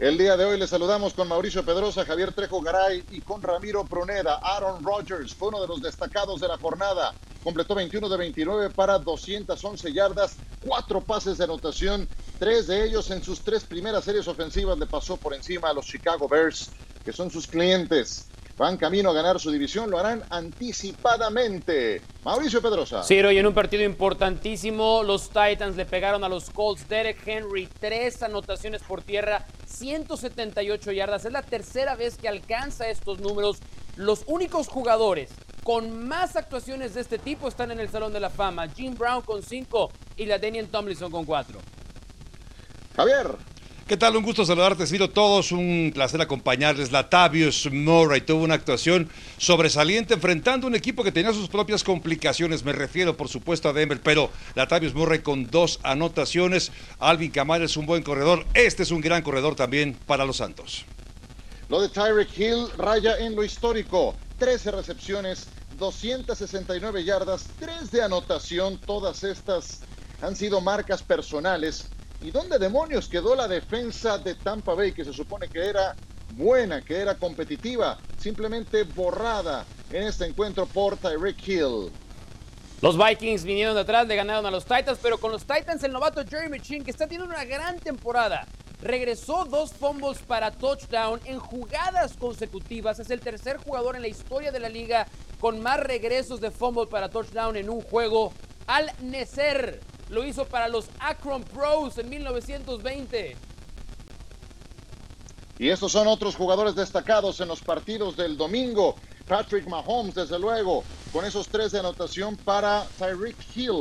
El día de hoy le saludamos con Mauricio Pedrosa, Javier Trejo Garay y con Ramiro Pruneda. Aaron Rodgers fue uno de los destacados de la jornada. Completó 21 de 29 para 211 yardas, cuatro pases de anotación, tres de ellos en sus tres primeras series ofensivas le pasó por encima a los Chicago Bears, que son sus clientes van camino a ganar su división, lo harán anticipadamente. Mauricio Pedrosa. Sí, y en un partido importantísimo, los Titans le pegaron a los Colts. Derek Henry, tres anotaciones por tierra, 178 yardas. Es la tercera vez que alcanza estos números. Los únicos jugadores con más actuaciones de este tipo están en el Salón de la Fama. Jim Brown con cinco y la Daniel Tomlinson con cuatro. Javier. ¿Qué tal? Un gusto saludarte, sido todos. Un placer acompañarles. Latavius Murray tuvo una actuación sobresaliente enfrentando un equipo que tenía sus propias complicaciones. Me refiero, por supuesto, a Denver, pero Latavius Murray con dos anotaciones. Alvin Kamara es un buen corredor. Este es un gran corredor también para los Santos. Lo de Tyreek Hill raya en lo histórico. 13 recepciones, 269 yardas, 3 de anotación. Todas estas han sido marcas personales ¿Y dónde demonios quedó la defensa de Tampa Bay que se supone que era buena, que era competitiva? Simplemente borrada en este encuentro por Tyreek Hill. Los Vikings vinieron de atrás, le ganaron a los Titans, pero con los Titans el novato Jeremy Chin, que está teniendo una gran temporada, regresó dos fumbles para touchdown en jugadas consecutivas. Es el tercer jugador en la historia de la liga con más regresos de fumble para touchdown en un juego. Al Necer lo hizo para los Akron Pros en 1920. Y estos son otros jugadores destacados en los partidos del domingo. Patrick Mahomes, desde luego, con esos tres de anotación para Tyreek Hill,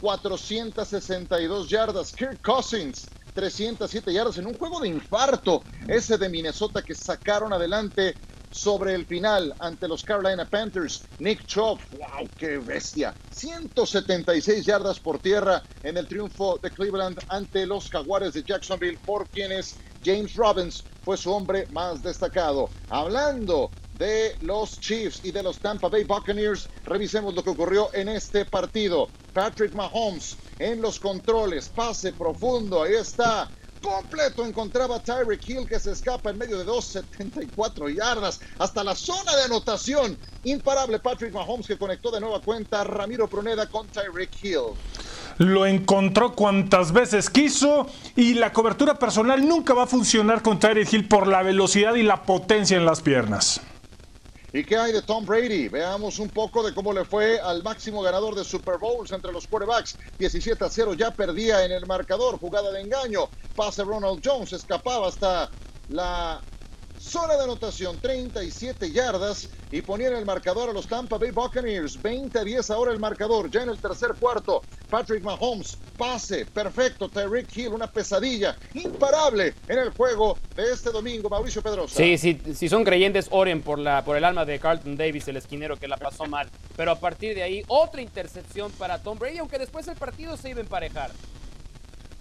462 yardas. Kirk Cousins, 307 yardas en un juego de infarto, ese de Minnesota que sacaron adelante sobre el final ante los Carolina Panthers. Nick Chubb, wow, qué bestia. 176 yardas por tierra en el triunfo de Cleveland ante los Jaguares de Jacksonville, por quienes James Robbins fue su hombre más destacado. Hablando de los Chiefs y de los Tampa Bay Buccaneers, revisemos lo que ocurrió en este partido. Patrick Mahomes en los controles, pase profundo, ahí está completo encontraba Tyreek Hill que se escapa en medio de 2.74 yardas hasta la zona de anotación. Imparable Patrick Mahomes que conectó de nueva cuenta Ramiro Pruneda con Tyreek Hill. Lo encontró cuantas veces quiso y la cobertura personal nunca va a funcionar con Tyreek Hill por la velocidad y la potencia en las piernas. ¿Y qué hay de Tom Brady? Veamos un poco de cómo le fue al máximo ganador de Super Bowls entre los quarterbacks. 17 a 0 ya perdía en el marcador, jugada de engaño. Pase Ronald Jones, escapaba hasta la zona de anotación, 37 yardas y ponían el marcador a los Tampa Bay Buccaneers. 20 a 10 ahora el marcador, ya en el tercer cuarto. Patrick Mahomes, pase, perfecto. Tyreek Hill, una pesadilla imparable en el juego de este domingo. Mauricio Pedrosa. Sí, sí, si son creyentes, oren por, la, por el alma de Carlton Davis, el esquinero que la pasó mal. Pero a partir de ahí, otra intercepción para Tom Brady, aunque después el partido se iba a emparejar.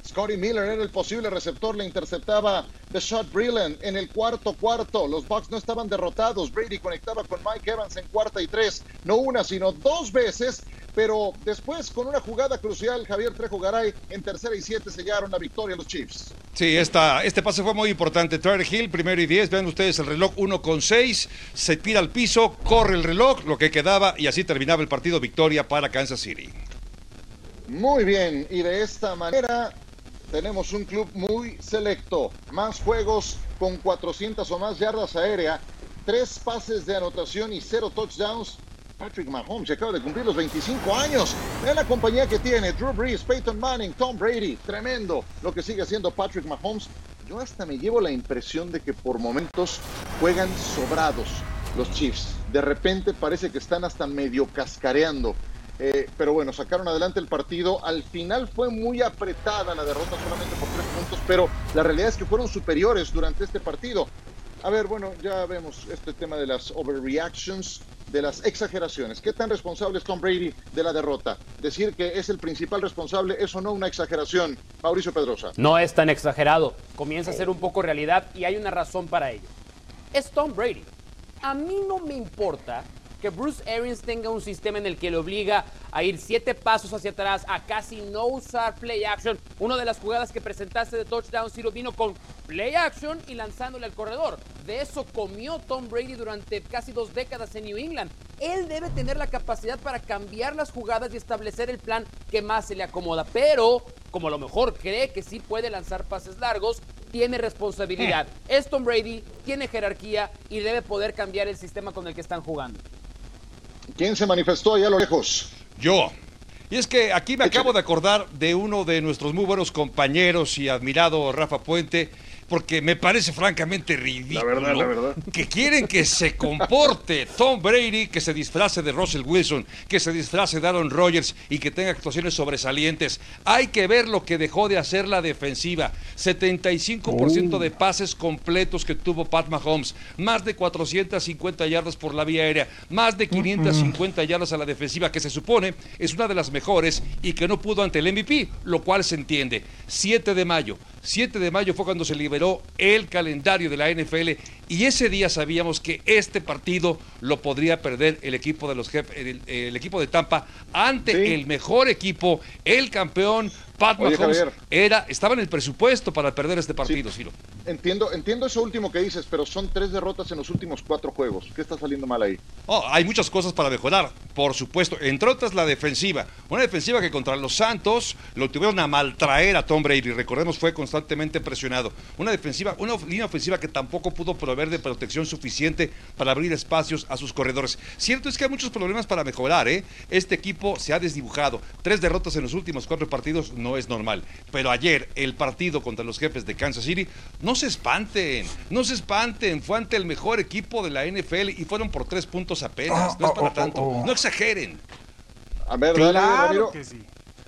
Scotty Miller era el posible receptor, le interceptaba The Shot Brilliant en el cuarto cuarto. Los Bucks no estaban derrotados. Brady conectaba con Mike Evans en cuarta y tres, no una, sino dos veces. Pero después, con una jugada crucial, Javier Trejo Garay en tercera y siete sellaron la victoria los Chiefs. Sí, esta, este pase fue muy importante. Tyler Hill, primero y diez. Vean ustedes el reloj uno con seis. Se tira al piso, corre el reloj, lo que quedaba, y así terminaba el partido victoria para Kansas City. Muy bien, y de esta manera tenemos un club muy selecto, más juegos con 400 o más yardas aérea, tres pases de anotación y cero touchdowns. Patrick Mahomes acaba de cumplir los 25 años. Vean la compañía que tiene Drew Brees, Peyton Manning, Tom Brady. Tremendo lo que sigue haciendo Patrick Mahomes. Yo hasta me llevo la impresión de que por momentos juegan sobrados los Chiefs. De repente parece que están hasta medio cascareando. Eh, pero bueno, sacaron adelante el partido. Al final fue muy apretada la derrota solamente por tres puntos, pero la realidad es que fueron superiores durante este partido. A ver, bueno, ya vemos este tema de las overreactions, de las exageraciones. ¿Qué tan responsable es Tom Brady de la derrota? Decir que es el principal responsable, eso no una exageración. Mauricio Pedrosa. No es tan exagerado. Comienza a ser un poco realidad y hay una razón para ello. Es Tom Brady. A mí no me importa que Bruce Arians tenga un sistema en el que le obliga a ir siete pasos hacia atrás, a casi no usar play action. Una de las jugadas que presentaste de touchdown, Ciro, vino con play action y lanzándole al corredor. De eso comió Tom Brady durante casi dos décadas en New England. Él debe tener la capacidad para cambiar las jugadas y establecer el plan que más se le acomoda. Pero, como a lo mejor cree que sí puede lanzar pases largos, tiene responsabilidad. Es Tom Brady, tiene jerarquía y debe poder cambiar el sistema con el que están jugando. ¿Quién se manifestó allá a lo lejos? Yo. Y es que aquí me acabo de acordar de uno de nuestros muy buenos compañeros y admirado Rafa Puente, porque me parece francamente ridículo La verdad, la verdad. que quieren que se comporte Tom Brady, que se disfrace de Russell Wilson, que se disfrace de Aaron Rodgers y que tenga actuaciones sobresalientes. Hay que ver lo que dejó de hacer la defensiva. 75% de pases completos que tuvo Pat Mahomes, más de 450 yardas por la vía aérea, más de 550 yardas a la defensiva, que se supone es una de las mejores y que no pudo ante el MVP, lo cual se entiende. 7 de mayo. 7 de mayo fue cuando se liberó el calendario de la NFL y ese día sabíamos que este partido lo podría perder el equipo de los jef- el, el equipo de Tampa ante Sí. el mejor equipo, el campeón Pat Oye, Mahomes Javier. era estaba en el presupuesto para perder este partido, Ciro. Entiendo, entiendo eso último que dices, pero son tres derrotas en los últimos cuatro juegos. ¿Qué está saliendo mal ahí? Oh, hay muchas cosas para mejorar, por supuesto. Entre otras, la defensiva. Una defensiva que contra los Santos lo tuvieron a maltraer a Tom Brady. Recordemos, fue constantemente presionado. Una defensiva, una línea ofensiva que tampoco pudo proveer de protección suficiente para abrir espacios a sus corredores. Cierto es que hay muchos problemas para mejorar, ¿eh? Este equipo se ha desdibujado. Tres derrotas en los últimos cuatro partidos no es normal. Pero ayer, el partido contra los jefes de Kansas City, no se espanten, no se espanten. Fue ante el mejor equipo de la NFL y fueron por tres puntos apenas. No es para Oh, oh, tanto. No exageren. A ver, Claro Ramiro. que sí.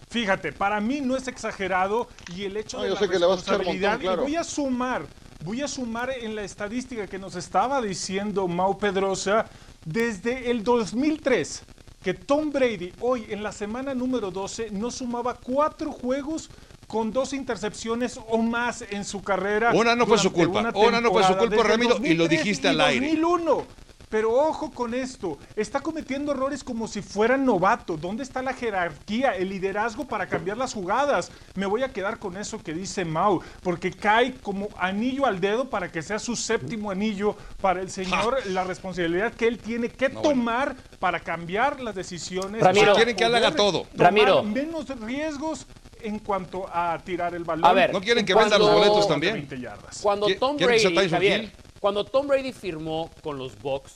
Fíjate, para mí no es exagerado y el hecho No, de yo la sé que le vas a echar responsabilidad, montón, claro. y voy a sumar, voy a sumar en la estadística que nos estaba diciendo Mau Pedrosa desde el 2003 que Tom Brady hoy en la semana número 12 no sumaba cuatro juegos con dos intercepciones o más en su carrera. Una no fue su culpa, una una no fue su culpa, Ramiro, y lo 2003 dijiste al aire. 2001. Pero ojo con esto, está cometiendo errores como si fuera novato. ¿Dónde está la jerarquía, el liderazgo para cambiar las jugadas? Me voy a quedar con eso que dice Mau, porque cae como anillo al dedo para que sea su séptimo anillo para el señor, la responsabilidad que él tiene que No, bueno. tomar para cambiar las decisiones. Ramiro. Quieren que él haga todo. tomar Ramiro. menos riesgos en cuanto a tirar el balón. A ver, ¿No quieren que Cuando- vendan los boletos también? 20 yardas. Cuando ¿Qui- Tom Brady, Javier, Hill? Cuando Tom Brady firmó con los Bucks,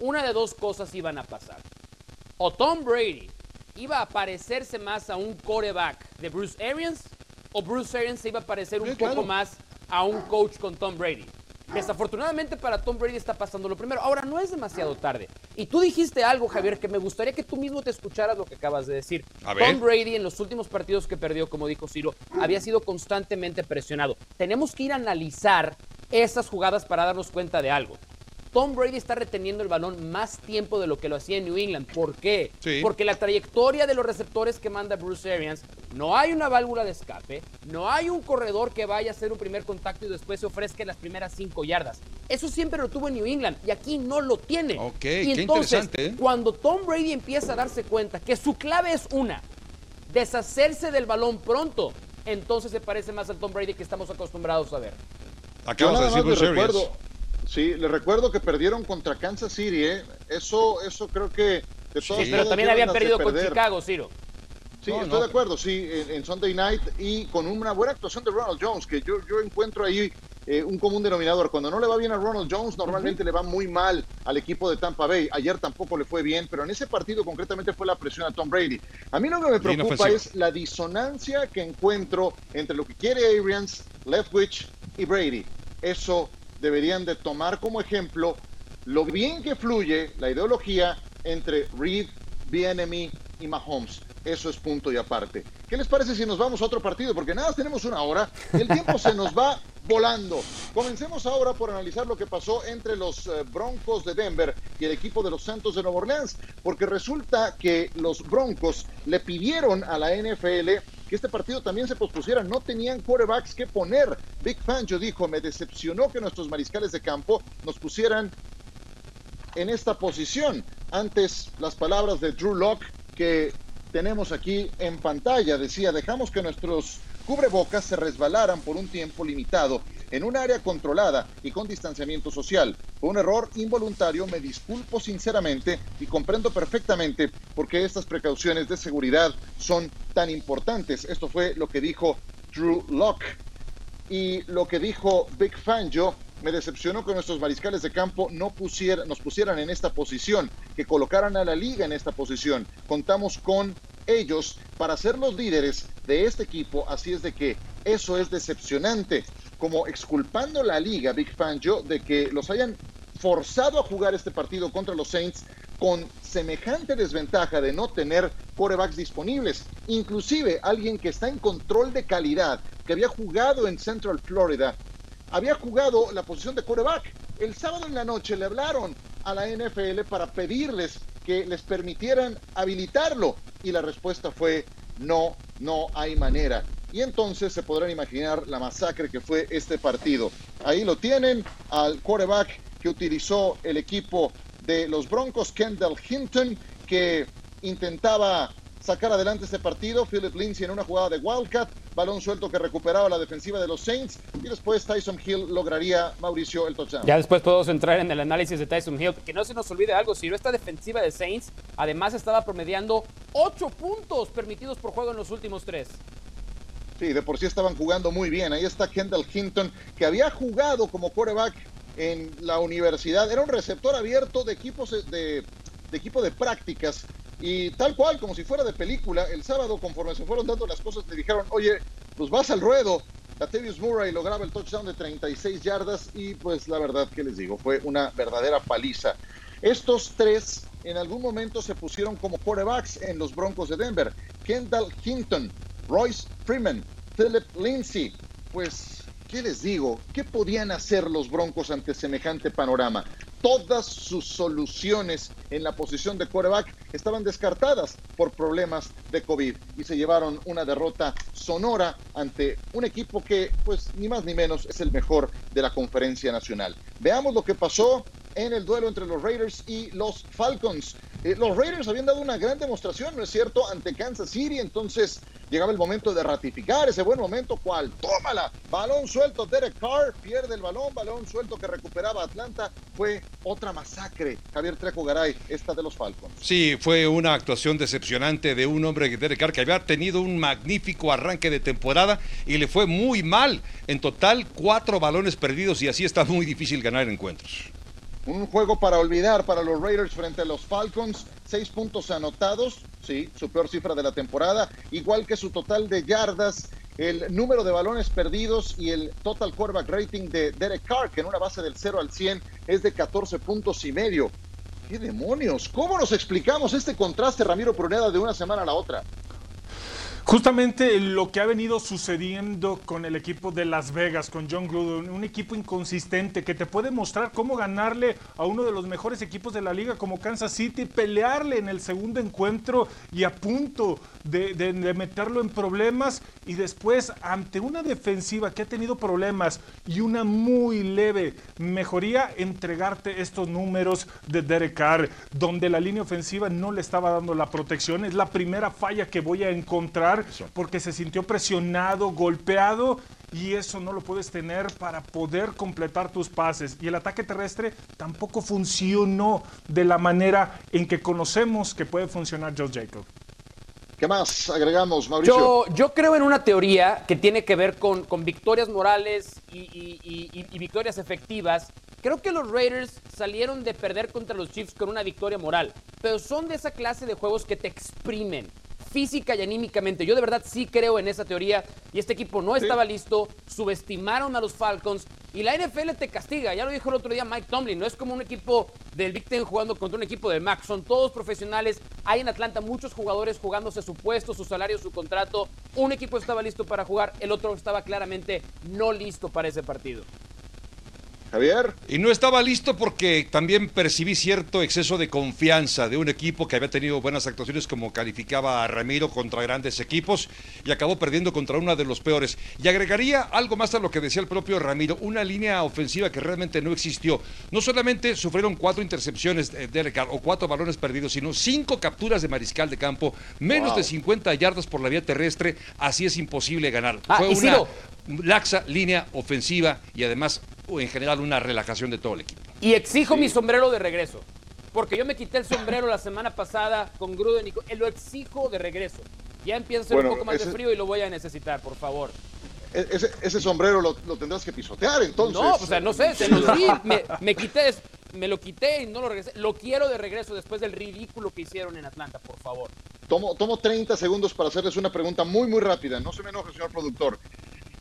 una de dos cosas iban a pasar. O Tom Brady iba a parecerse más a un quarterback de Bruce Arians, o Bruce Arians se iba a parecer un Sí, poco claro. más a un coach con Tom Brady. Desafortunadamente para Tom Brady está pasando lo primero. Ahora no es demasiado tarde. Y tú dijiste algo, Javier, que me gustaría que tú mismo te escucharas lo que acabas de decir. A ver. Tom Brady en los últimos partidos que perdió, como dijo Ciro, había sido constantemente presionado. Tenemos que ir a analizar esas jugadas para darnos cuenta de algo. Tom Brady está reteniendo el balón más tiempo de lo que lo hacía en New England. ¿Por qué? Sí. Porque la trayectoria de los receptores que manda Bruce Arians, no hay una válvula de escape, no hay un corredor que vaya a hacer un primer contacto y después se ofrezca las primeras cinco yardas. Eso siempre lo tuvo en New England y aquí no lo tiene. Ok, y qué entonces, interesante, ¿eh? cuando Tom Brady empieza a darse cuenta que su clave es una, deshacerse del balón pronto, entonces se parece más al Tom Brady que estamos acostumbrados a ver. Acabas de decir recuerdo, sí, le recuerdo que perdieron contra Kansas City, ¿eh? Eso, eso creo que de todas Sí, pero también habían perdido con. Chicago, Ciro. Sí, No, estoy no. de acuerdo, sí, en, en Sunday Night y con una buena actuación de Ronald Jones, que yo, yo encuentro ahí eh, un común denominador. Cuando no le va bien a Ronald Jones, normalmente le va muy mal al equipo de Tampa Bay. Ayer tampoco le fue bien, pero en ese partido concretamente fue la presión a Tom Brady. A mí lo que me preocupa es la disonancia que encuentro entre lo que quiere Arians, Leftwich y Brady. Eso deberían de tomar como ejemplo lo bien que fluye la ideología entre Reed, Bienemy y Mahomes. Eso es punto y aparte. ¿Qué les parece si nos vamos a otro partido? Porque nada, tenemos una hora y el tiempo se nos va volando. Comencemos ahora por analizar lo que pasó entre los eh, Broncos de Denver y el equipo de los Santos de Nueva Orleans, porque resulta que los Broncos le pidieron a la NFL que este partido también se pospusiera. No tenían quarterbacks que poner. Big Fangio dijo, me decepcionó que nuestros mariscales de campo nos pusieran en esta posición. Antes las palabras de Drew Locke que tenemos aquí en pantalla. Decía, dejamos que nuestros cubrebocas se resbalaran por un tiempo limitado en un área controlada y con distanciamiento social. Un error involuntario, me disculpo sinceramente y comprendo perfectamente por qué estas precauciones de seguridad son tan importantes. Esto fue lo que dijo Drew Locke. Y lo que dijo Big Fangio me decepcionó que nuestros mariscales de campo no pusieran, nos pusieran en esta posición, que colocaran a la liga en esta posición. Contamos con ellos para ser los líderes de este equipo, así es de que eso es decepcionante, como exculpando la liga, Big Fangio, de que los hayan forzado a jugar este partido contra los Saints con semejante desventaja de no tener corebacks disponibles. Inclusive alguien que está en control de calidad, que había jugado en Central Florida, había jugado la posición de coreback. El sábado en la noche le hablaron a la NFL para pedirles que les permitieran habilitarlo y la respuesta fue no, no hay manera. Y entonces se podrán imaginar la masacre que fue este partido. Ahí lo tienen al quarterback que utilizó el equipo de los Broncos, Kendall Hinton, que intentaba sacar adelante este partido. Philip Lindsay en una jugada de Wildcat, balón suelto que recuperaba la defensiva de los Saints y después Tyson Hill lograría Mauricio el touchdown. Ya después podemos entrar en el análisis de Tyson Hill, que no se nos olvide algo, si no esta defensiva de Saints, además estaba promediando 8 puntos permitidos por juego en los últimos tres. Sí, de por sí estaban jugando muy bien. Ahí está Kendall Hinton, que había jugado como quarterback en la universidad. Era un receptor abierto de equipos de, de equipo de prácticas y tal cual, como si fuera de película, el sábado, conforme se fueron dando las cosas, le dijeron, oye, pues vas al ruedo. Latavius Murray lograba el touchdown de 36 yardas y pues la verdad que les digo, fue una verdadera paliza. Estos tres en algún momento se pusieron como quarterbacks en los Broncos de Denver. Kendall Hinton, Royce Freeman, Philip Lindsay. Pues, ¿qué les digo? ¿Qué podían hacer los Broncos ante semejante panorama? Todas sus soluciones en la posición de quarterback estaban descartadas por problemas de COVID y se llevaron una derrota sonora ante un equipo que, pues, ni más ni menos es el mejor de la conferencia nacional. Veamos lo que pasó en el duelo entre los Raiders y los Falcons. Eh, los Raiders habían dado una gran demostración, ¿no es cierto?, ante Kansas City, entonces llegaba el momento de ratificar ese buen momento, ¿cuál? Tómala, balón suelto, Derek Carr pierde el balón, balón suelto que recuperaba Atlanta, fue otra masacre, Javier Trejo Garay, esta de los Falcons. Sí, fue una actuación decepcionante de un hombre, Derek Carr, que había tenido un magnífico arranque de temporada y le fue muy mal, en total cuatro balones perdidos y así está muy difícil ganar encuentros. Un juego para olvidar para los Raiders frente a los Falcons. Seis puntos anotados, sí, su peor cifra de la temporada, igual que su total de yardas, el número de balones perdidos y el total quarterback rating de Derek Carr, que en una base del 0 al 100 es de 14 puntos y medio. ¿Qué demonios? ¿Cómo nos explicamos este contraste, Ramiro Pruneda, de una semana a la otra? Justamente lo que ha venido sucediendo con el equipo de Las Vegas, con John Gruden, un equipo inconsistente que te puede mostrar cómo ganarle a uno de los mejores equipos de la liga como Kansas City, pelearle en el segundo encuentro y a punto de, meterlo en problemas y después ante una defensiva que ha tenido problemas y una muy leve mejoría, entregarte estos números de Derek Carr, donde la línea ofensiva no le estaba dando la protección. Es la primera falla que voy a encontrar porque se sintió presionado, golpeado y eso no lo puedes tener para poder completar tus pases. Y el ataque terrestre tampoco funcionó de la manera en que conocemos que puede funcionar Joe Jacob. ¿Qué más agregamos, Mauricio? Yo, yo creo en una teoría que tiene que ver con, con victorias morales y, y, y, y, victorias efectivas. Creo que los Raiders salieron de perder contra los Chiefs con una victoria moral, pero son de esa clase de juegos que te exprimen física y anímicamente. Yo de verdad sí creo en esa teoría y este equipo no estaba listo, subestimaron a los Falcons y la NFL te castiga. Ya lo dijo el otro día Mike Tomlin, no es como un equipo del Big Ten jugando contra un equipo del Max, son todos profesionales. Hay en Atlanta muchos jugadores jugándose su puesto, su salario, su contrato. Un equipo estaba listo para jugar, el otro estaba claramente no listo para ese partido. Javier. Y no estaba listo porque también percibí cierto exceso de confianza de un equipo que había tenido buenas actuaciones como calificaba a Ramiro contra grandes equipos y acabó perdiendo contra uno de los peores. Y agregaría algo más a lo que decía el propio Ramiro, una línea ofensiva que realmente no existió. No solamente sufrieron cuatro intercepciones de o cuatro balones perdidos, sino cinco capturas de mariscal de campo, menos Wow. de 50 yardas por la vía terrestre, así es imposible ganar. Ah, Fue una Ciro. laxa línea ofensiva y además en general una relajación de todo el equipo. Y exijo mi sombrero de regreso. Porque yo me quité el sombrero la semana pasada con Gruden y eh, lo exijo de regreso. Ya empieza a Bueno, un poco más ese- de frío y lo voy a necesitar, por favor. E- Ese, ese sombrero lo, lo tendrás que pisotear entonces. No, o sea, no sé, se los di, me, me quité, me lo quité y no lo regresé. Lo quiero de regreso después del ridículo que hicieron en Atlanta, por favor. Tomo, tomo 30 segundos para hacerles una pregunta muy, muy rápida. No se me enoje, señor productor.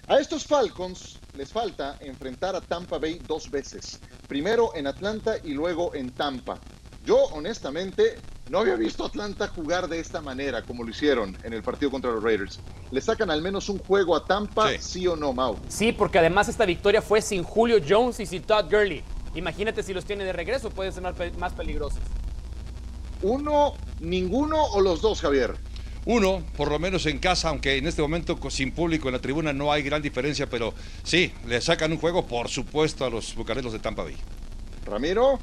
A estos Falcons les falta enfrentar a Tampa Bay dos veces. Primero en Atlanta y luego en Tampa. Yo, honestamente, no había visto a Atlanta jugar de esta manera, como lo hicieron en el partido contra los Raiders. ¿Le sacan al menos un juego a Tampa, Sí. sí, o no, Mau? Sí, porque además esta victoria fue sin Julio Jones y sin Todd Gurley. Imagínate si los tiene de regreso, pueden ser más peligrosos. ¿Uno, ninguno o los dos, Javier? Uno, por lo menos en casa, aunque en este momento sin público en la tribuna no hay gran diferencia, pero sí, le sacan un juego, por supuesto, a los bucaneros de Tampa Bay. Ramiro,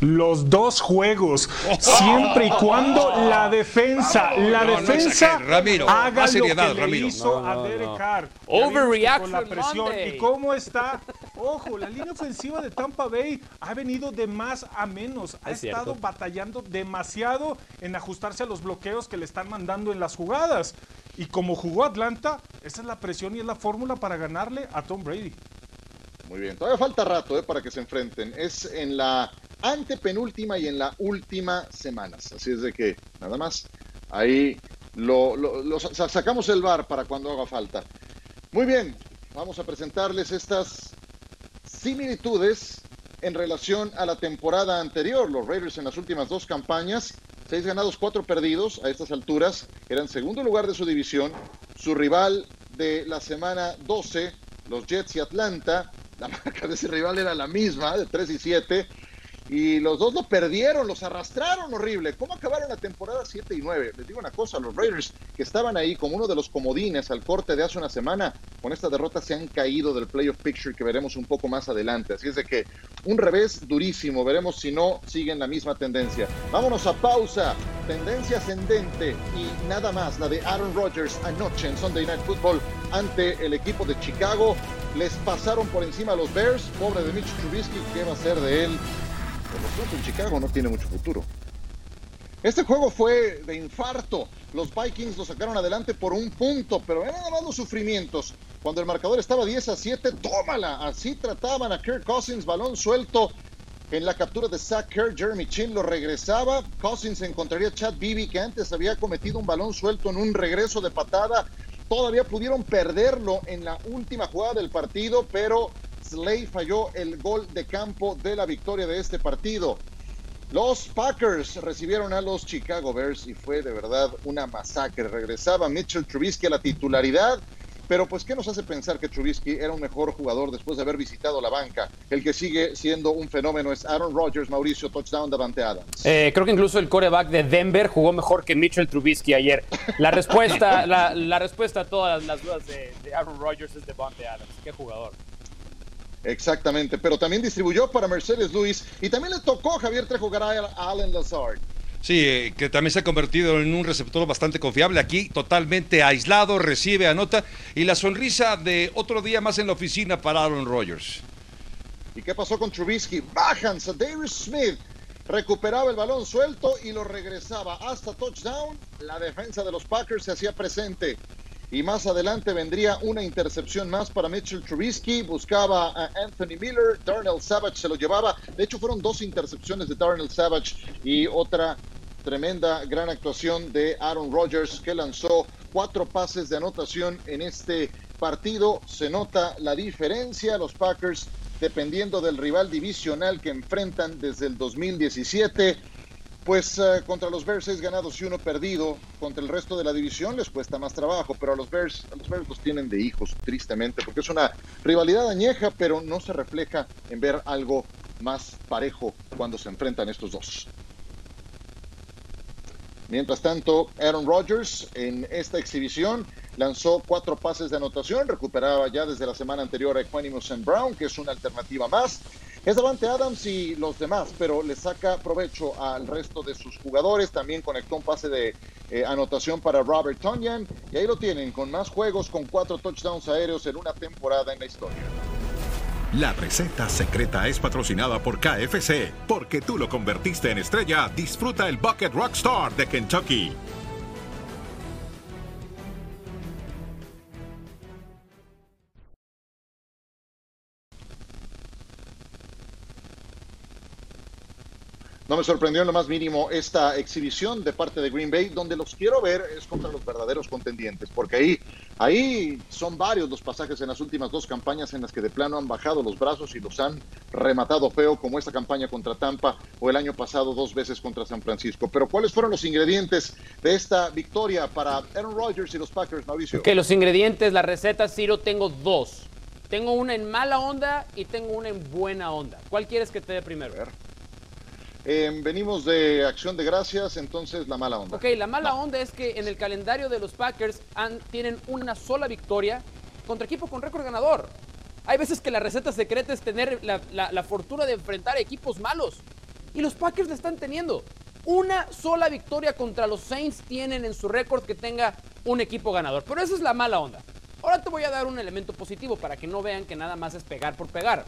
Los dos juegos, siempre y cuando la defensa, la no, no defensa Ramiro, haga más seriedad, lo que Ramiro. le hizo No, no, a Derek no. Carr. Overreaction Con la presión. Monday. ¿Y cómo está? Ojo, la línea ofensiva de Tampa Bay ha venido de más a menos. Ha Es estado cierto. batallando demasiado en ajustarse a los bloqueos que le están mandando en las jugadas. Y como jugó Atlanta, esa es la presión y es la fórmula para ganarle a Tom Brady. Muy bien, todavía falta rato eh, para que se enfrenten. Es en la antepenúltima y en la última semanas. Así es de que, nada más, ahí lo, lo- lo sa- sacamos el bar para cuando haga falta. Muy bien, vamos a presentarles estas similitudes en relación a la temporada anterior. Los Raiders en las últimas dos campañas, seis ganados, cuatro perdidos a estas alturas, eran segundo lugar de su división. Su rival de la semana 12, los Jets y Atlanta, la marca de ese rival era la misma, de 3 y 7. Y los dos lo perdieron, los arrastraron horrible. ¿Cómo acabaron la temporada 7 y 9? Les digo una cosa, los Raiders que estaban ahí como uno de los comodines al corte de hace una semana, con esta derrota se han caído del playoff picture que veremos un poco más adelante. Así es de que un revés durísimo, veremos si no siguen la misma tendencia. Vámonos a pausa, tendencia ascendente y nada más, la de Aaron Rodgers anoche en Sunday Night Football ante el equipo de Chicago. Les pasaron por encima a los Bears, pobre de Mitch Trubisky, ¿qué va a ser de él? Por lo pronto en Chicago no tiene mucho futuro. Este juego fue de infarto. Los Vikings lo sacaron adelante por un punto, pero eran nada los sufrimientos. Cuando el marcador estaba 10 a 7, tómala. Así trataban a Kirk Cousins, balón suelto en la captura de Zach Kerr. Jeremy Chin lo regresaba. Cousins encontraría a Chad Beebe, que antes había cometido un balón suelto en un regreso de patada. Todavía pudieron perderlo en la última jugada del partido, pero Slay falló el gol de campo de la victoria de este partido. Los Packers recibieron a los Chicago Bears y fue de verdad una masacre. Regresaba Mitchell Trubisky a la titularidad, pero pues ¿qué nos hace pensar que Trubisky era un mejor jugador después de haber visitado la banca? El que sigue siendo un fenómeno es Aaron Rodgers, Mauricio, touchdown Davante Adams. Eh, creo que incluso el coreback de Denver jugó mejor que Mitchell Trubisky ayer. La respuesta, la, la respuesta a todas las dudas de, de Aaron Rodgers es Devontae Adams. Qué jugador. Exactamente, pero también distribuyó para Mercedes Luis y también le tocó a Javier Trejo Garay a Allen Lazard. Sí, eh, que también se ha convertido en un receptor bastante confiable. Aquí totalmente aislado, recibe, anota. Y la sonrisa de otro día más en la oficina para Aaron Rodgers. ¿Y qué pasó con Trubisky? Bajan, Davis Smith recuperaba el balón suelto y lo regresaba hasta touchdown. La defensa de los Packers se hacía presente. Y más adelante vendría una intercepción más para Mitchell Trubisky. Buscaba a Anthony Miller. Darnell Savage se lo llevaba. De hecho, fueron dos intercepciones de Darnell Savage y otra tremenda gran actuación de Aaron Rodgers que lanzó cuatro pases de anotación en este partido. Se nota la diferencia. Los Packers, dependiendo del rival divisional que enfrentan desde el 2017, Pues eh, contra los Bears seis ganados y uno perdido. Contra el resto de la división les cuesta más trabajo, pero a los Bears, a los Bears los tienen de hijos, tristemente, porque es una rivalidad añeja, pero no se refleja en ver algo más parejo cuando se enfrentan estos dos. Mientras tanto, Aaron Rodgers en esta exhibición lanzó cuatro pases de anotación, recuperaba ya desde la semana anterior a Equanimous and Brown, que es una alternativa más. Es Davante Adams y los demás, pero le saca provecho al resto de sus jugadores. También conectó un pase de eh, anotación para Robert Tonyan. Y ahí lo tienen, con más juegos, con cuatro touchdowns aéreos en una temporada en la historia. La receta secreta es patrocinada por KFC. Porque tú lo convertiste en estrella, disfruta el Bucket Rockstar de Kentucky. No me sorprendió en lo más mínimo esta exhibición de parte de Green Bay, donde los quiero ver es contra los verdaderos contendientes, porque ahí, ahí son varios los pasajes en las últimas dos campañas en las que de plano han bajado los brazos y los han rematado feo, como esta campaña contra Tampa o el año pasado dos veces contra San Francisco. Pero ¿cuáles fueron los ingredientes de esta victoria para Aaron Rodgers y los Packers, Mauricio? Que los ingredientes, la receta, Ciro, tengo dos. Tengo una en mala onda y tengo una en buena onda. ¿Cuál quieres que te dé primero? Eh, venimos de acción de gracias, entonces la mala onda. Ok, la mala onda es que en el calendario de los Packers han, tienen una sola victoria contra equipo con récord ganador. Hay veces que la receta secreta es tener la, la fortuna de enfrentar equipos malos. Y los Packers la están teniendo. Una sola victoria contra los Saints tienen en su récord que tenga un equipo ganador. Pero esa es la mala onda. Ahora te voy a dar un elemento positivo para que no vean que nada más es pegar por pegar.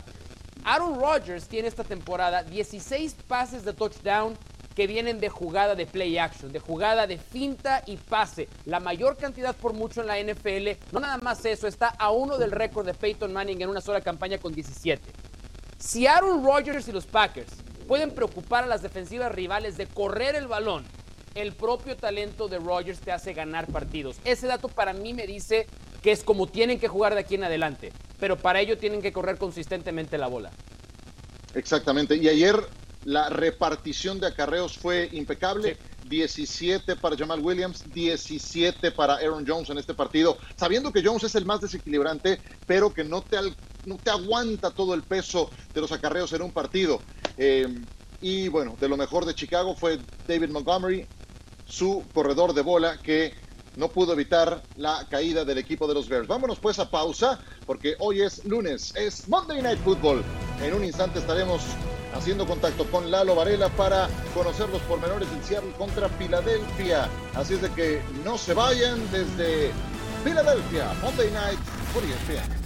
Aaron Rodgers tiene esta temporada 16 pases de touchdown que vienen de jugada de play action, de jugada de finta y pase. La mayor cantidad por mucho en la NFL. No nada más eso, está a uno del récord de Peyton Manning en una sola campaña con 17. Si Aaron Rodgers y los Packers pueden preocupar a las defensivas rivales de correr el balón, el propio talento de Rodgers te hace ganar partidos. Ese dato para mí me dice que es como tienen que jugar de aquí en adelante, pero para ello tienen que correr consistentemente la bola. Exactamente, y ayer la repartición de acarreos fue impecable. 17 para Jamal Williams, 17 para Aaron Jones en este partido, sabiendo que Jones es el más desequilibrante, pero que no te, no te aguanta todo el peso de los acarreos en un partido. Eh, y bueno, de lo mejor de Chicago fue David Montgomery, su corredor de bola, que no pudo evitar la caída del equipo de los Bears. Vámonos pues a pausa, porque hoy es lunes, es Monday Night Football. En un instante estaremos haciendo contacto con Lalo Varela para conocer los pormenores del Seattle contra Filadelfia. Así es de que no se vayan desde Filadelfia, Monday Night por ESPN.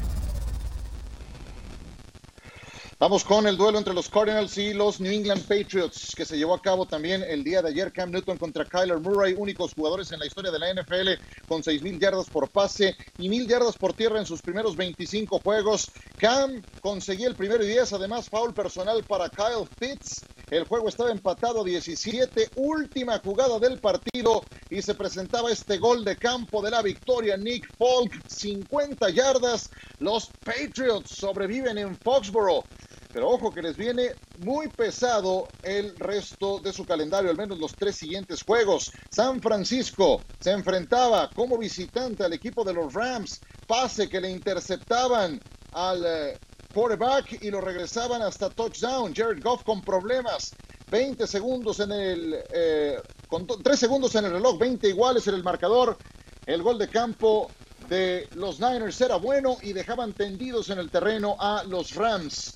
Vamos con el duelo entre los Cardinals y los New England Patriots, que se llevó a cabo también el día de ayer. Cam Newton contra Kyler Murray, únicos jugadores en la historia de la NFL con 6.000 yardas por pase y 1.000 yardas por tierra en sus primeros 25 juegos. Cam conseguía el primero y 10, además foul personal para Kyle Pitts. El juego estaba empatado a 17, última jugada del partido y se presentaba este gol de campo de la victoria. Nick Folk, 50 yardas. Los Patriots sobreviven en Foxborough. Pero ojo que les viene muy pesado el resto de su calendario, al menos los tres siguientes juegos. San Francisco se enfrentaba como visitante al equipo de los Rams. Pase que le interceptaban al eh, quarterback y lo regresaban hasta touchdown. Jared Goff con problemas. 20 segundos en el, eh, con 3 segundos en el reloj, 20 iguales en el marcador. El gol de campo de los Niners era bueno y dejaban tendidos en el terreno a los Rams.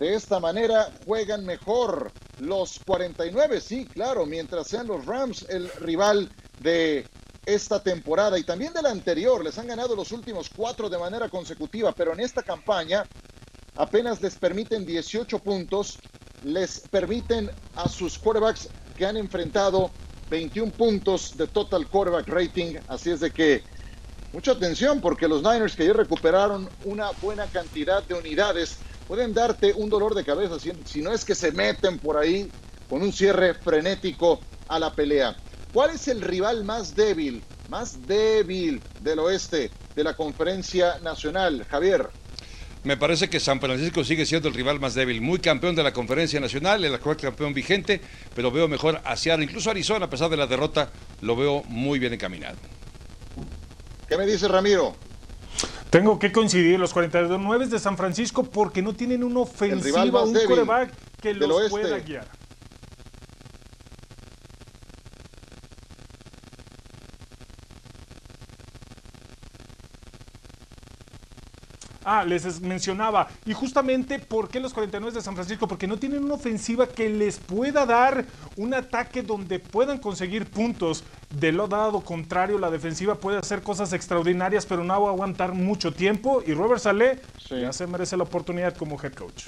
De esta manera juegan mejor los 49, sí, claro, mientras sean los Rams el rival de esta temporada y también de la anterior. Les han ganado los últimos cuatro de manera consecutiva, pero en esta campaña apenas les permiten 18 puntos, les permiten a sus quarterbacks que han enfrentado 21 puntos de total quarterback rating, así es de que mucha atención porque los Niners que ya recuperaron una buena cantidad de unidades pueden darte un dolor de cabeza si, no es que se meten por ahí con un cierre frenético a la pelea. ¿Cuál es el rival más débil, más débil del oeste de la conferencia nacional, Javier? Me parece que San Francisco sigue siendo el rival más débil, muy campeón de la conferencia nacional, el actual campeón vigente, pero veo mejor a Seattle, incluso Arizona, a pesar de la derrota, lo veo muy bien encaminado. ¿Qué me dice Ramiro? Tengo que coincidir los 49 de San Francisco porque no tienen una ofensiva, un coreback que los pueda guiar. Ah, les mencionaba. Y justamente, ¿por qué los 49 de San Francisco? Porque no tienen una ofensiva que les pueda dar un ataque donde puedan conseguir puntos. De lo dado contrario, la defensiva puede hacer cosas extraordinarias, pero no va a aguantar mucho tiempo. Y Robert Saleh ya se merece la oportunidad como head coach.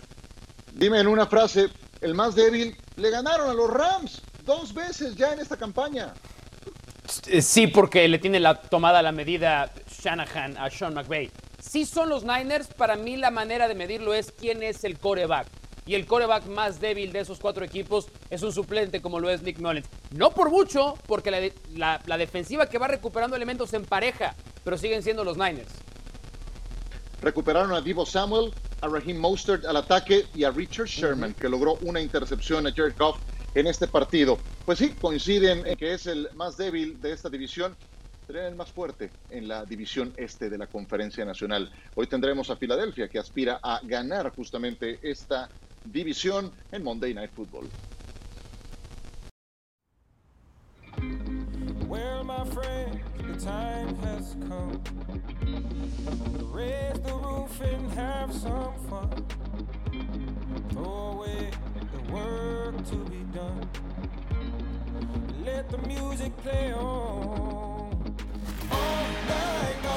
Dime en una frase, el más débil, le ganaron a los Rams dos veces ya en esta campaña. Sí, porque le tiene la tomada la medida Shanahan a Sean McVay. Si son los Niners, para mí la manera de medirlo es quién es el coreback. Y el coreback más débil de esos cuatro equipos es un suplente como lo es Nick Mullins. No por mucho, porque la, defensiva que va recuperando elementos en pareja, pero siguen siendo los Niners. Recuperaron a Divo Samuel, a Raheem Mostert al ataque y a Richard Sherman, que logró una intercepción a Jared Goff en este partido. Pues sí, coinciden en que es el más débil de esta división será el más fuerte en la división este de la Conferencia Nacional. Hoy tendremos a Filadelfia que aspira a ganar justamente esta división en Monday Night Football. Well, my friend, the time has come raise the roof and have some fun. Throw away the work to be done. Let the music play on.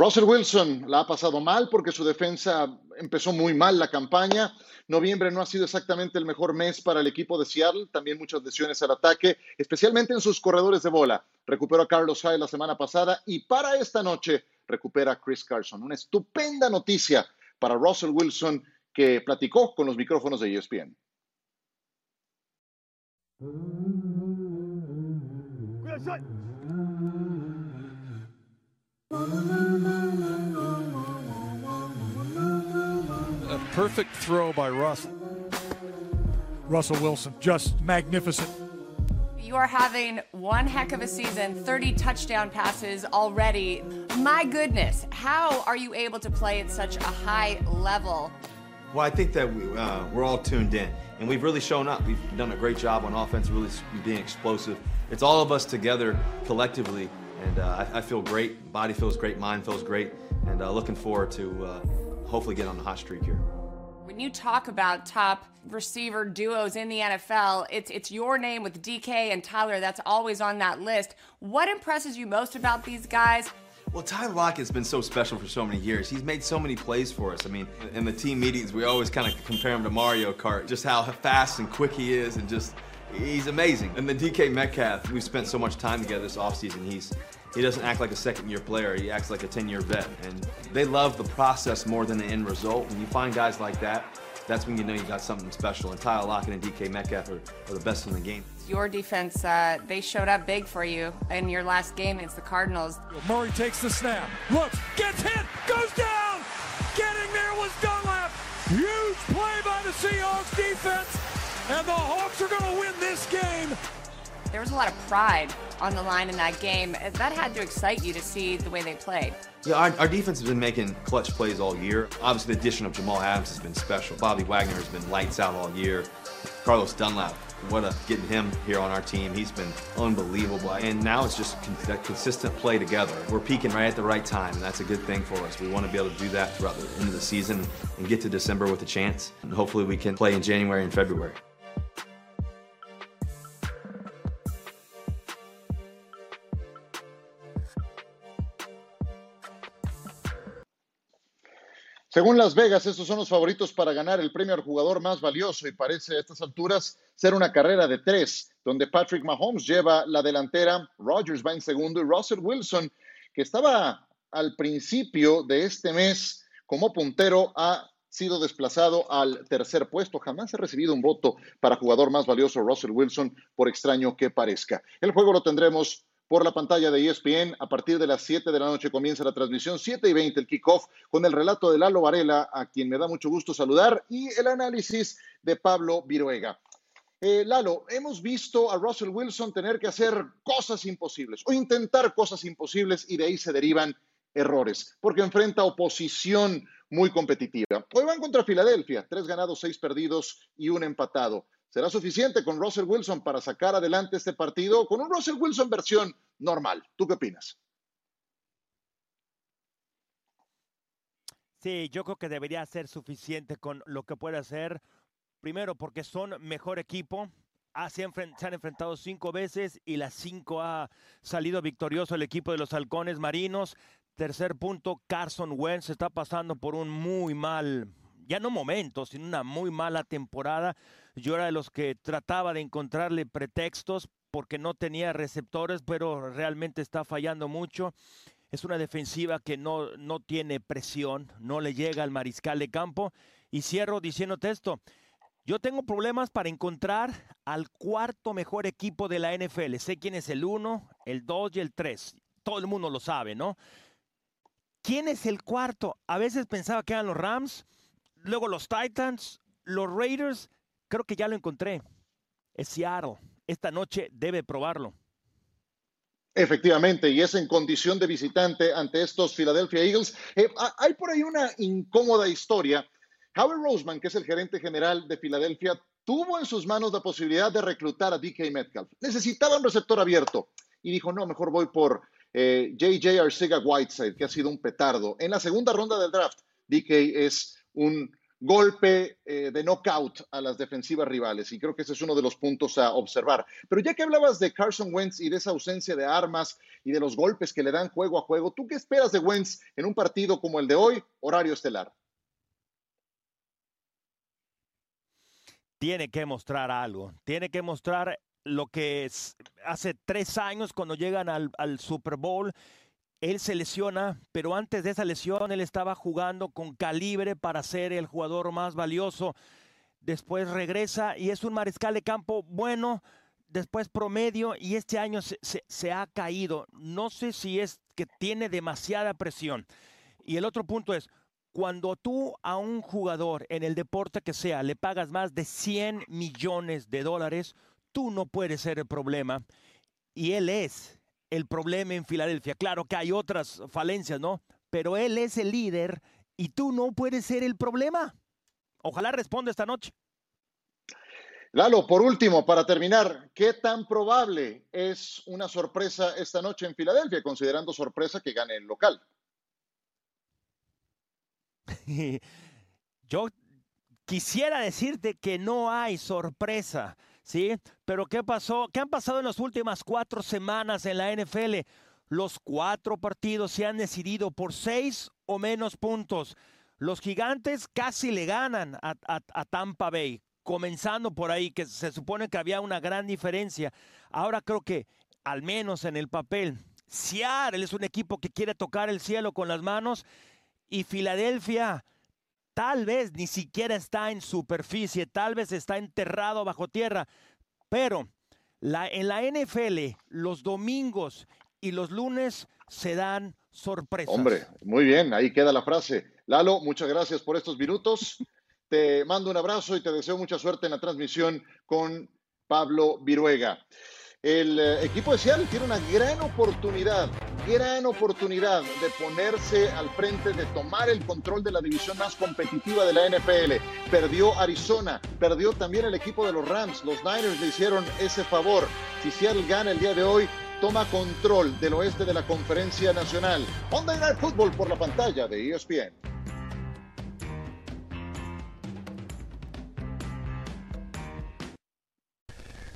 Russell Wilson la ha pasado mal porque su defensa empezó muy mal la campaña. Noviembre no ha sido exactamente el mejor mes para el equipo de Seattle. También muchas lesiones al ataque, especialmente en sus corredores de bola. Recuperó a Carlos Hyde la semana pasada y para esta noche recupera a Chris Carson. Una estupenda noticia para Russell Wilson que platicó con los micrófonos de ESPN. A perfect throw by Russell. Russell Wilson, just magnificent. You are having one heck of a season, 30 touchdown passes already. My goodness, how are you able to play at such a high level? Well, I think that we, uh, we're all tuned in, and we've really shown up. We've done a great job on offense, really being explosive. It's all of us together collectively and uh, I, I, feel great. Body feels great. Mind feels great. And uh, looking forward to uh, hopefully getting on the hot streak here. When you talk about top receiver duos in the NFL, it's it's your name with DK and Tyler that's always on that list. What impresses you most about these guys? Well, Tyler Lockett has been so special for so many years. He's made so many plays for us. I mean, in the team meetings, we always kind of compare him to Mario Kart, just how fast and quick he is, and just He's amazing. And then DK Metcalf, we've spent so much time together this offseason. He's he doesn't act like a second year player. He acts like a 10 year vet. And they love the process more than the end result. When you find guys like that, that's when you know you got something special. And Tyler Lockett and DK Metcalf are, are the best in the game. Your defense, uh, they showed up big for you in your last game against the Cardinals. Murray takes the snap, looks, gets hit, goes down. Getting there was Dunlap. Huge play by the Seahawks defense. And the Hawks are going to win this game. There was a lot of pride on the line in that game. That had to excite you to see the way they played. Yeah, our, our, defense has been making clutch plays all year. Obviously, the addition of Jamal Adams has been special. Bobby Wagner has been lights out all year. Carlos Dunlap, what a getting him here on our team. He's been unbelievable. And now it's just con- that consistent play together. We're peaking right at the right time, and that's a good thing for us. We want to be able to do that throughout the end of the season and get to December with a chance. And hopefully, we can play in January and February. Según Las Vegas, estos son los favoritos para ganar el premio al jugador más valioso y parece a estas alturas ser una carrera de tres, donde Patrick Mahomes lleva la delantera, Rodgers va en segundo y Russell Wilson, que estaba al principio de este mes como puntero, ha sido desplazado al tercer puesto. Jamás ha recibido un voto para jugador más valioso Russell Wilson, por extraño que parezca. El juego lo tendremos por la pantalla de ESPN. A partir de las 7 de la noche comienza la transmisión, 7 y 20 el kickoff con el relato de Lalo Varela, a quien me da mucho gusto saludar, y el análisis de Pablo Viruega. Eh, Lalo, hemos visto a Russell Wilson tener que hacer cosas imposibles o intentar cosas imposibles y de ahí se derivan errores, porque enfrenta oposición muy competitiva. Hoy van contra Filadelfia, tres ganados, seis perdidos y un empatado. ¿Será suficiente con Russell Wilson para sacar adelante este partido con un Russell Wilson versión normal? ¿Tú qué opinas? Sí, yo creo que debería ser suficiente con lo que puede hacer. Primero, porque son mejor equipo. Ah, se, han enfrentado cinco veces y las cinco ha salido victorioso el equipo de los halcones marinos. Tercer punto, Carson Wentz está pasando por un muy mal, ya no momento, sino una muy mala temporada. Yo era de los que trataba de encontrarle pretextos porque no tenía receptores, pero realmente está fallando mucho. Es una defensiva que no, no tiene presión, no le llega al mariscal de campo. Y cierro diciéndote esto. Yo tengo problemas para encontrar al cuarto mejor equipo de la NFL. Sé quién es el uno, el dos y el tres. Todo el mundo lo sabe, ¿no? ¿Quién es el cuarto? A veces pensaba que eran los Rams, luego los Titans, los Raiders Creo que ya lo encontré. Es Seattle. Esta noche debe probarlo. Efectivamente, y es en condición de visitante ante estos Philadelphia Eagles. Eh, hay por ahí una incómoda historia. Howard Roseman, que es el gerente general de Filadelfia, tuvo en sus manos la posibilidad de reclutar a DK Metcalf. Necesitaba un receptor abierto y dijo, no, mejor voy por JJ eh, Arcega Whiteside, que ha sido un petardo. En la segunda ronda del draft, DK es un golpe eh, de knockout a las defensivas rivales. Y creo que ese es uno de los puntos a observar. Pero ya que hablabas de Carson Wentz y de esa ausencia de armas y de los golpes que le dan juego a juego, ¿tú qué esperas de Wentz en un partido como el de hoy, horario estelar? Tiene que mostrar algo, tiene que mostrar lo que es, hace tres años cuando llegan al, al Super Bowl él se lesiona, pero antes de esa lesión él estaba jugando con calibre para ser el jugador más valioso. Después regresa y es un mariscal de campo bueno, después promedio y este año se, ha caído. No sé si es que tiene demasiada presión. Y el otro punto es, cuando tú a un jugador en el deporte que sea le pagas más de 100 millones de dólares, tú no puedes ser el problema. Y él es el problema en Filadelfia. Claro que hay otras falencias, ¿no? Pero él es el líder y tú no puedes ser el problema. Ojalá responda esta noche. Lalo, por último, para terminar, ¿qué tan probable es una sorpresa esta noche en Filadelfia, considerando sorpresa que gane el local? Yo quisiera decirte que no hay sorpresa. ¿Sí? Pero ¿qué pasó? ¿Qué han pasado en las últimas cuatro semanas en la NFL? Los cuatro partidos se han decidido por seis o menos puntos. Los gigantes casi le ganan a, a Tampa Bay, comenzando por ahí, que se supone que había una gran diferencia. Ahora creo que, al menos en el papel, Seattle es un equipo que quiere tocar el cielo con las manos y Filadelfia Tal vez ni siquiera está en superficie, tal vez está enterrado bajo tierra, pero en la NFL los domingos y los lunes se dan sorpresas. Hombre, muy bien, ahí queda la frase. Lalo, muchas gracias por estos minutos. Te mando un abrazo y te deseo mucha suerte en la transmisión con Pablo Viruega. El eh, equipo de Seattle tiene una gran oportunidad, gran oportunidad de ponerse al frente, de tomar el control de la división más competitiva de la NFL. Perdió Arizona, perdió también el equipo de los Rams. Los Niners le hicieron ese favor. Si Seattle gana el día de hoy, toma control del oeste de la conferencia nacional. Monday Night Football por la pantalla de ESPN.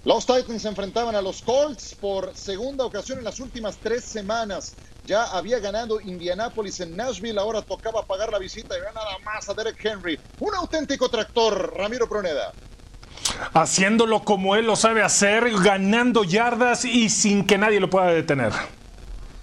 Los Titans se enfrentaban a los Colts por segunda ocasión en las últimas tres semanas. Ya había ganado Indianapolis en Nashville, ahora tocaba pagar la visita y ve nada más a Derek Henry. Un auténtico tractor, Ramiro Proneda. Haciéndolo como él lo sabe hacer, ganando yardas y sin que nadie lo pueda detener.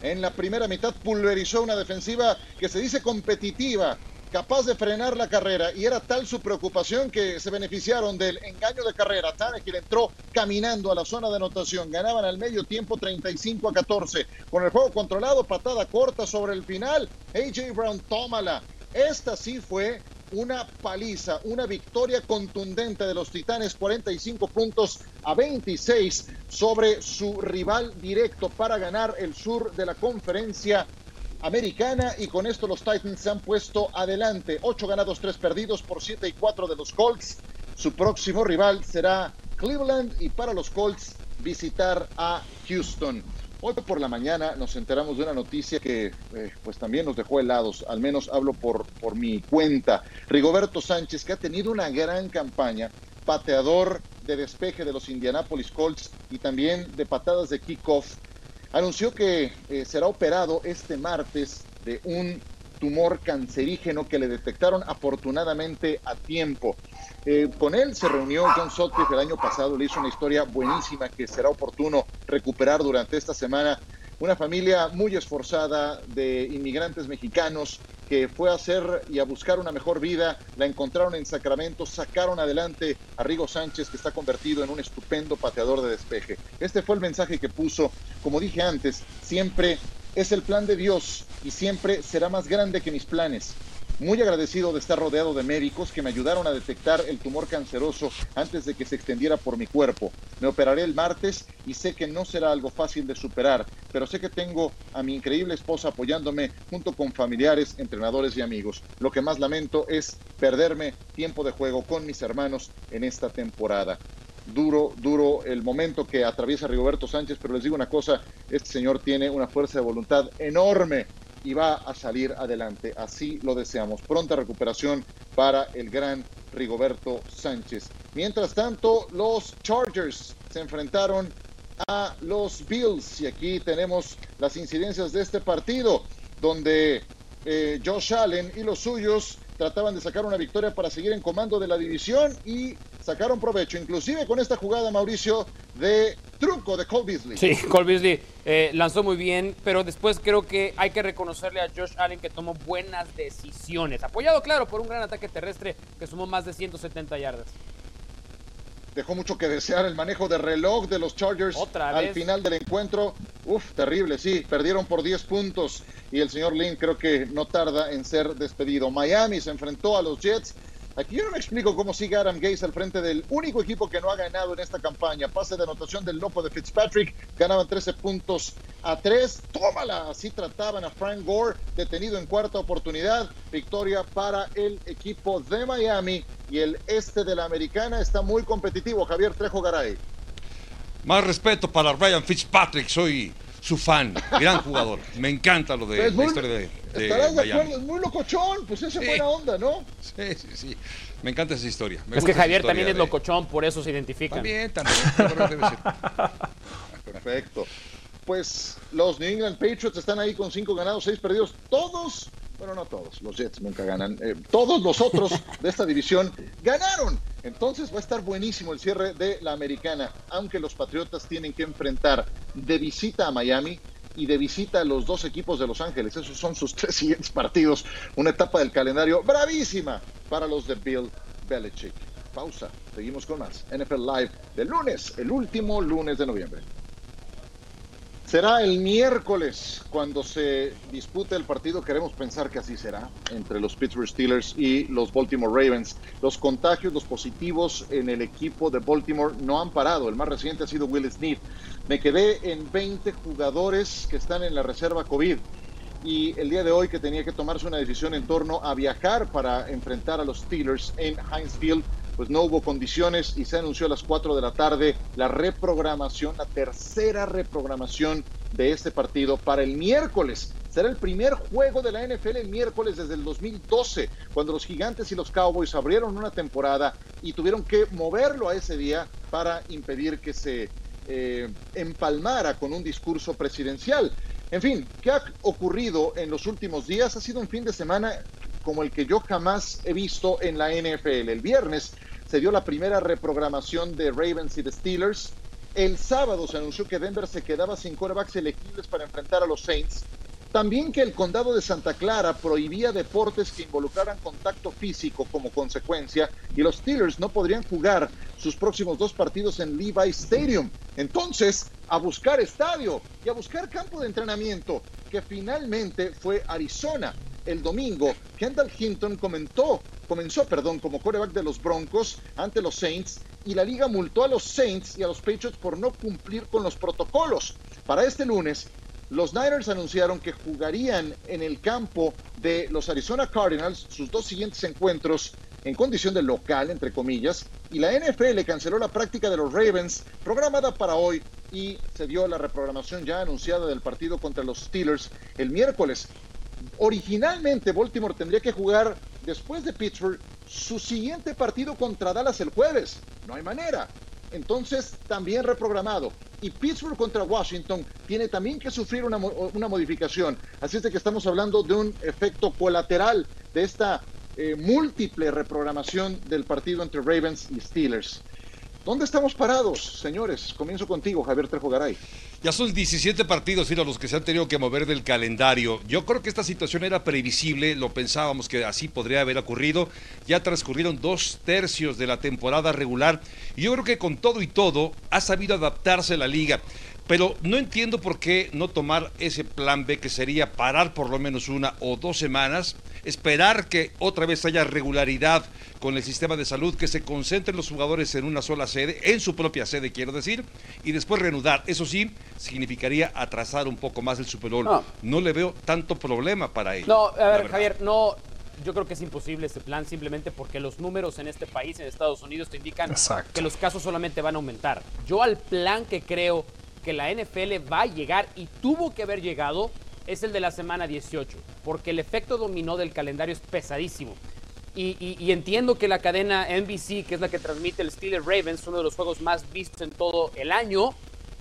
En la primera mitad pulverizó una defensiva que se dice competitiva, capaz de frenar la carrera y era tal su preocupación que se beneficiaron del engaño de carrera. Tannehill entró caminando a la zona de anotación, ganaban al medio tiempo 35 a 14. Con el juego controlado, patada corta sobre el final, AJ Brown tómala. Esta sí fue una paliza, una victoria contundente de los Titanes, 45 puntos a 26 sobre su rival directo para ganar el sur de la conferencia americana y con esto los Titans se han puesto adelante. 8 ganados, 3 perdidos por 7 y 4 de los Colts. Su próximo rival será Cleveland y para los Colts visitar a Houston. Hoy por la mañana nos enteramos de una noticia que eh, pues también nos dejó helados, al menos hablo por, por mi cuenta. Rigoberto Sánchez, que ha tenido una gran campaña, pateador de despeje de los Indianapolis Colts y también de patadas de kickoff, anunció que eh, será operado este martes de un tumor cancerígeno que le detectaron afortunadamente a tiempo. Eh, con él se reunió John Sutcliffe el año pasado, le hizo una historia buenísima que será oportuno recuperar durante esta semana. Una familia muy esforzada de inmigrantes mexicanos que fue a hacer y a buscar una mejor vida, la encontraron en Sacramento, sacaron adelante a Rigo Sánchez, que está convertido en un estupendo pateador de despeje. Este fue el mensaje que puso, como dije antes, siempre es el plan de Dios y siempre será más grande que mis planes. Muy agradecido de estar rodeado de médicos que me ayudaron a detectar el tumor canceroso antes de que se extendiera por mi cuerpo. Me operaré el martes y sé que no será algo fácil de superar, pero sé que tengo a mi increíble esposa apoyándome junto con familiares, entrenadores y amigos. Lo que más lamento es perderme tiempo de juego con mis hermanos en esta temporada duro, duro el momento que atraviesa Rigoberto Sánchez, pero les digo una cosa, este señor tiene una fuerza de voluntad enorme y va a salir adelante. Así lo deseamos. Pronta recuperación para el gran Rigoberto Sánchez. Mientras tanto, los Chargers se enfrentaron a los Bills y aquí tenemos las incidencias de este partido donde eh, Josh Allen y los suyos trataban de sacar una victoria para seguir en comando de la división y sacaron provecho, inclusive con esta jugada, Mauricio, de truco de Cole Beasley. Sí, Cole Beasley eh, lanzó muy bien, pero después creo que hay que reconocerle a Josh Allen que tomó buenas decisiones, apoyado, claro, por un gran ataque terrestre que sumó más de 170 yardas dejó mucho que desear el manejo de reloj de los Chargers al final del encuentro. Uf, terrible, sí, perdieron por 10 puntos y el señor Lynn creo que no tarda en ser despedido. Miami se enfrentó a los Jets Aquí yo no me explico cómo sigue Adam Gaze al frente del único equipo que no ha ganado en esta campaña. Pase de anotación del loco de Fitzpatrick, ganaban 13 puntos a 3. Tómala, así trataban a Frank Gore, detenido en cuarta oportunidad. Victoria para el equipo de Miami y el este de la americana está muy competitivo. Javier Trejo Garay. Más respeto para Ryan Fitzpatrick, soy su fan, gran jugador. Me encanta lo de la historia de, de Estarás de acuerdo, es muy locochón, pues esa es buena onda, ¿no? Sí, sí, sí. Me encanta esa historia. es que Javier también es locochón, por eso se identifica. También, también. Perfecto. Pues los New England Patriots están ahí con cinco ganados, seis perdidos. Todos, bueno, no todos, los Jets nunca ganan. Eh, todos los otros de esta división ganaron. Entonces va a estar buenísimo el cierre de la americana, aunque los Patriotas tienen que enfrentar de visita a Miami y de visita a los dos equipos de Los Ángeles. Esos son sus tres siguientes partidos. Una etapa del calendario bravísima para los de Bill Belichick. Pausa. Seguimos con más. NFL Live de lunes, el último lunes de noviembre. Será el miércoles cuando se dispute el partido, queremos pensar que así será, entre los Pittsburgh Steelers y los Baltimore Ravens. Los contagios, los positivos en el equipo de Baltimore no han parado. El más reciente ha sido Will Smith. Me quedé en 20 jugadores que están en la reserva COVID. Y el día de hoy que tenía que tomarse una decisión en torno a viajar para enfrentar a los Steelers en Heinz Field, pues no hubo condiciones y se anunció a las 4 de la tarde la reprogramación, la tercera reprogramación de este partido para el miércoles. Será el primer juego de la NFL el miércoles desde el 2012, cuando los gigantes y los Cowboys abrieron una temporada y tuvieron que moverlo a ese día para impedir que se eh, empalmara con un discurso presidencial. En fin, ¿qué ha ocurrido en los últimos días? Ha sido un fin de semana como el que yo jamás he visto en la NFL. El viernes se dio la primera reprogramación de Ravens y de Steelers. El sábado se anunció que Denver se quedaba sin quarterbacks elegibles para enfrentar a los Saints. También que el condado de Santa Clara prohibía deportes que involucraran contacto físico como consecuencia y los Steelers no podrían jugar sus próximos dos partidos en Levi Stadium. Entonces, a buscar estadio y a buscar campo de entrenamiento, que finalmente fue Arizona. El domingo, Kendall Hinton comentó, comenzó perdón, como coreback de los Broncos ante los Saints y la liga multó a los Saints y a los Patriots por no cumplir con los protocolos. Para este lunes, los Niners anunciaron que jugarían en el campo de los Arizona Cardinals sus dos siguientes encuentros en condición de local, entre comillas, y la NFL canceló la práctica de los Ravens programada para hoy y se dio la reprogramación ya anunciada del partido contra los Steelers el miércoles. Originalmente Baltimore tendría que jugar después de Pittsburgh su siguiente partido contra Dallas el jueves. No hay manera. Entonces, también reprogramado. Y Pittsburgh contra Washington tiene también que sufrir una, una modificación. Así es de que estamos hablando de un efecto colateral de esta eh, múltiple reprogramación del partido entre Ravens y Steelers. ¿Dónde estamos parados, señores? Comienzo contigo, Javier Trejo Garay. Ya son 17 partidos, los que se han tenido que mover del calendario. Yo creo que esta situación era previsible, lo pensábamos que así podría haber ocurrido. Ya transcurrieron dos tercios de la temporada regular y yo creo que con todo y todo ha sabido adaptarse la liga. Pero no entiendo por qué no tomar ese plan B que sería parar por lo menos una o dos semanas, esperar que otra vez haya regularidad con el sistema de salud, que se concentren los jugadores en una sola sede, en su propia sede quiero decir, y después reanudar. Eso sí, significaría atrasar un poco más el Super Bowl. No, le veo tanto problema para ello. No, a ver, Javier, no, yo creo que es imposible ese plan simplemente porque los números en este país, en Estados Unidos, te indican que los casos solamente van a aumentar. Yo al plan que creo que la NFL va a llegar y tuvo que haber llegado es el de la semana 18, porque el efecto dominó del calendario es pesadísimo. Y, entiendo que la cadena NBC, que es la que transmite el Steelers Ravens, uno de los juegos más vistos en todo el año,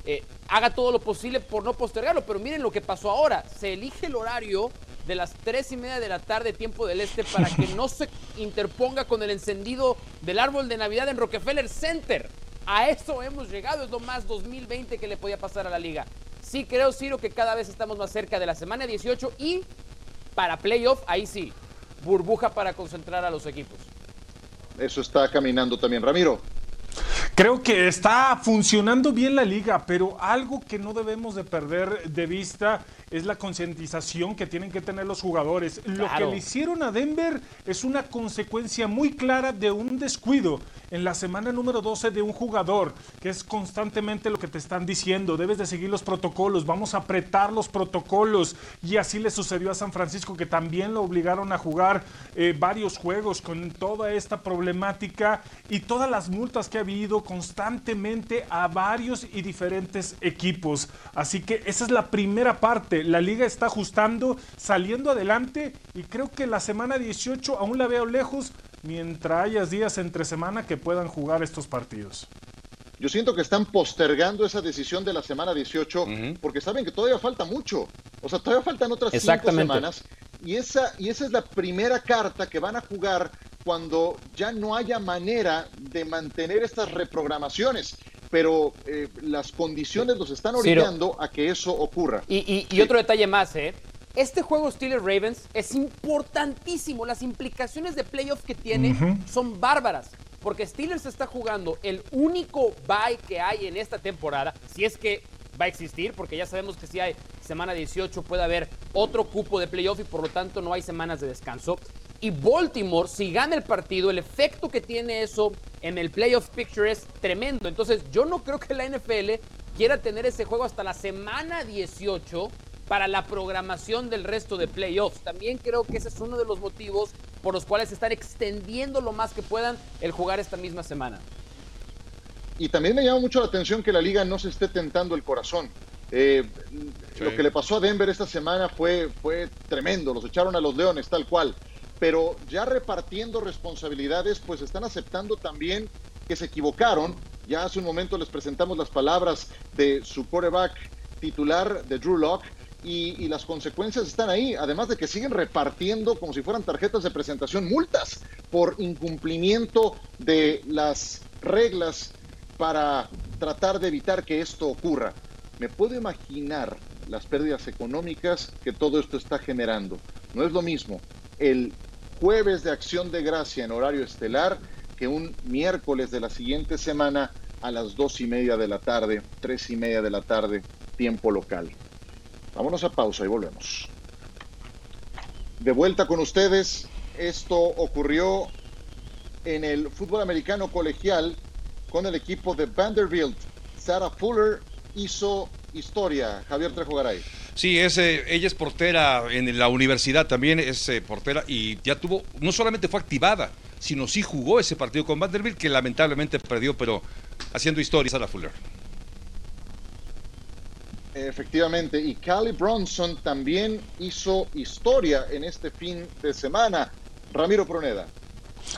eh, haga todo lo posible por no postergarlo. Pero miren lo que pasó ahora. Se elige el horario de las 3 y media de la tarde, tiempo del este, para que no se interponga con el encendido del árbol de Navidad en Rockefeller Center. A eso hemos llegado, es lo más 2020 que le podía pasar a la liga. Sí creo, Ciro, que cada vez estamos más cerca de la semana 18 y para playoff, ahí sí, burbuja para concentrar a los equipos. Eso está caminando también, Ramiro. Creo que está funcionando bien la liga, pero algo que no debemos de perder de vista es la concientización que tienen que tener los jugadores. Lo que le hicieron a Denver es una consecuencia muy clara de un descuido en la semana número 12 de un jugador, que es constantemente lo que te están diciendo, debes de seguir los protocolos, vamos a apretar los protocolos. Y así le sucedió a San Francisco, que también lo obligaron a jugar eh, varios juegos con toda esta problemática y todas las multas que ha habido constantemente a varios y diferentes equipos. Así que esa es la primera parte la liga está ajustando, saliendo adelante y creo que la semana 18 aún la veo lejos mientras haya días entre semana que puedan jugar estos partidos. Yo siento que están postergando esa decisión de la semana 18 porque saben que todavía falta mucho. O sea, todavía faltan otras cinco semanas. Y esa, y esa es la primera carta que van a jugar cuando ya no haya manera de mantener estas reprogramaciones pero eh, las condiciones los están orillando a que eso ocurra. Y, otro detalle más, ¿eh? Este juego Steelers Ravens es importantísimo. Las implicaciones de playoff que tiene son bárbaras. Porque Steelers está jugando el único bye que hay en esta temporada, si es que va a existir, porque ya sabemos que si hay semana 18 puede haber otro cupo de playoff y por lo tanto no hay semanas de descanso. Y Baltimore, si gana el partido, el efecto que tiene eso en el playoff picture es tremendo. Entonces, yo no creo que la NFL quiera tener ese juego hasta la semana 18 para la programación del resto de playoffs. También creo que ese es uno de los motivos por los cuales están extendiendo lo más que puedan el jugar esta misma semana. Y también me llama mucho la atención que la liga no se esté tentando el corazón. Eh, lo que le pasó a Denver esta semana fue, fue tremendo, los echaron a los Leones tal cual pero ya repartiendo responsabilidades, pues están aceptando también que se equivocaron. Ya hace un momento les presentamos las palabras de su quarterback titular, de Drew Locke, y, y, las consecuencias están ahí, además de que siguen repartiendo como si fueran tarjetas de presentación multas por incumplimiento de las reglas para tratar de evitar que esto ocurra. Me puedo imaginar las pérdidas económicas que todo esto está generando. No es lo mismo el jueves de acción de gracia en horario estelar que un miércoles de la siguiente semana a las dos y media de la tarde, tres y media de la tarde, tiempo local. Vámonos a pausa y volvemos. De vuelta con ustedes, esto ocurrió en el fútbol americano colegial con el equipo de Vanderbilt. Sarah Fuller hizo historia. Javier Trejo Garay. Sí, es, ella es portera en la universidad también, es eh, portera y ya tuvo, no solamente fue activada, sino sí jugó ese partido con Vanderbilt, que lamentablemente perdió, pero haciendo historia, Sarah Fuller. Efectivamente, y Callie Bronson también hizo historia en este fin de semana. Ramiro Proneda.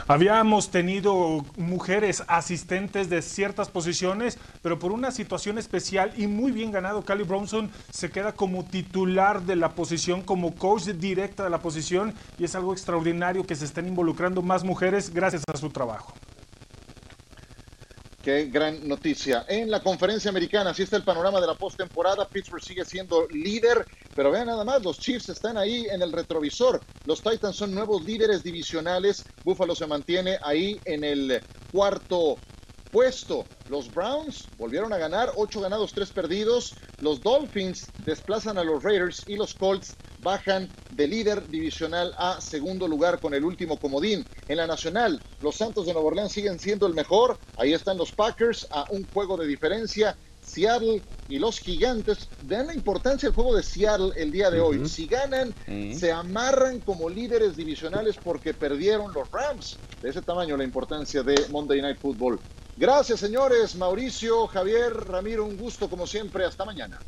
Habíamos tenido mujeres asistentes de ciertas posiciones, pero por una situación especial y muy bien ganado, Callie Bronson se queda como titular de la posición, como coach directa de la posición, y es algo extraordinario que se estén involucrando más mujeres gracias a su trabajo. Qué gran noticia. En la conferencia americana, así está el panorama de la postemporada. Pittsburgh sigue siendo líder, pero vean nada más, los Chiefs están ahí en el retrovisor. Los Titans son nuevos líderes divisionales. Buffalo se mantiene ahí en el cuarto puesto. Los Browns volvieron a ganar, ocho ganados, tres perdidos. Los Dolphins desplazan a los Raiders y los Colts bajan de líder divisional a segundo lugar con el último comodín. En la nacional, los Santos de Nueva Orleans siguen siendo el mejor. Ahí están los Packers a un juego de diferencia. Seattle y los Gigantes. Vean la importancia del juego de Seattle el día de hoy. Si ganan, se amarran como líderes divisionales porque perdieron los Rams. De ese tamaño la importancia de Monday Night Football. Gracias, señores. Mauricio, Javier, Ramiro, un gusto como siempre. Hasta mañana.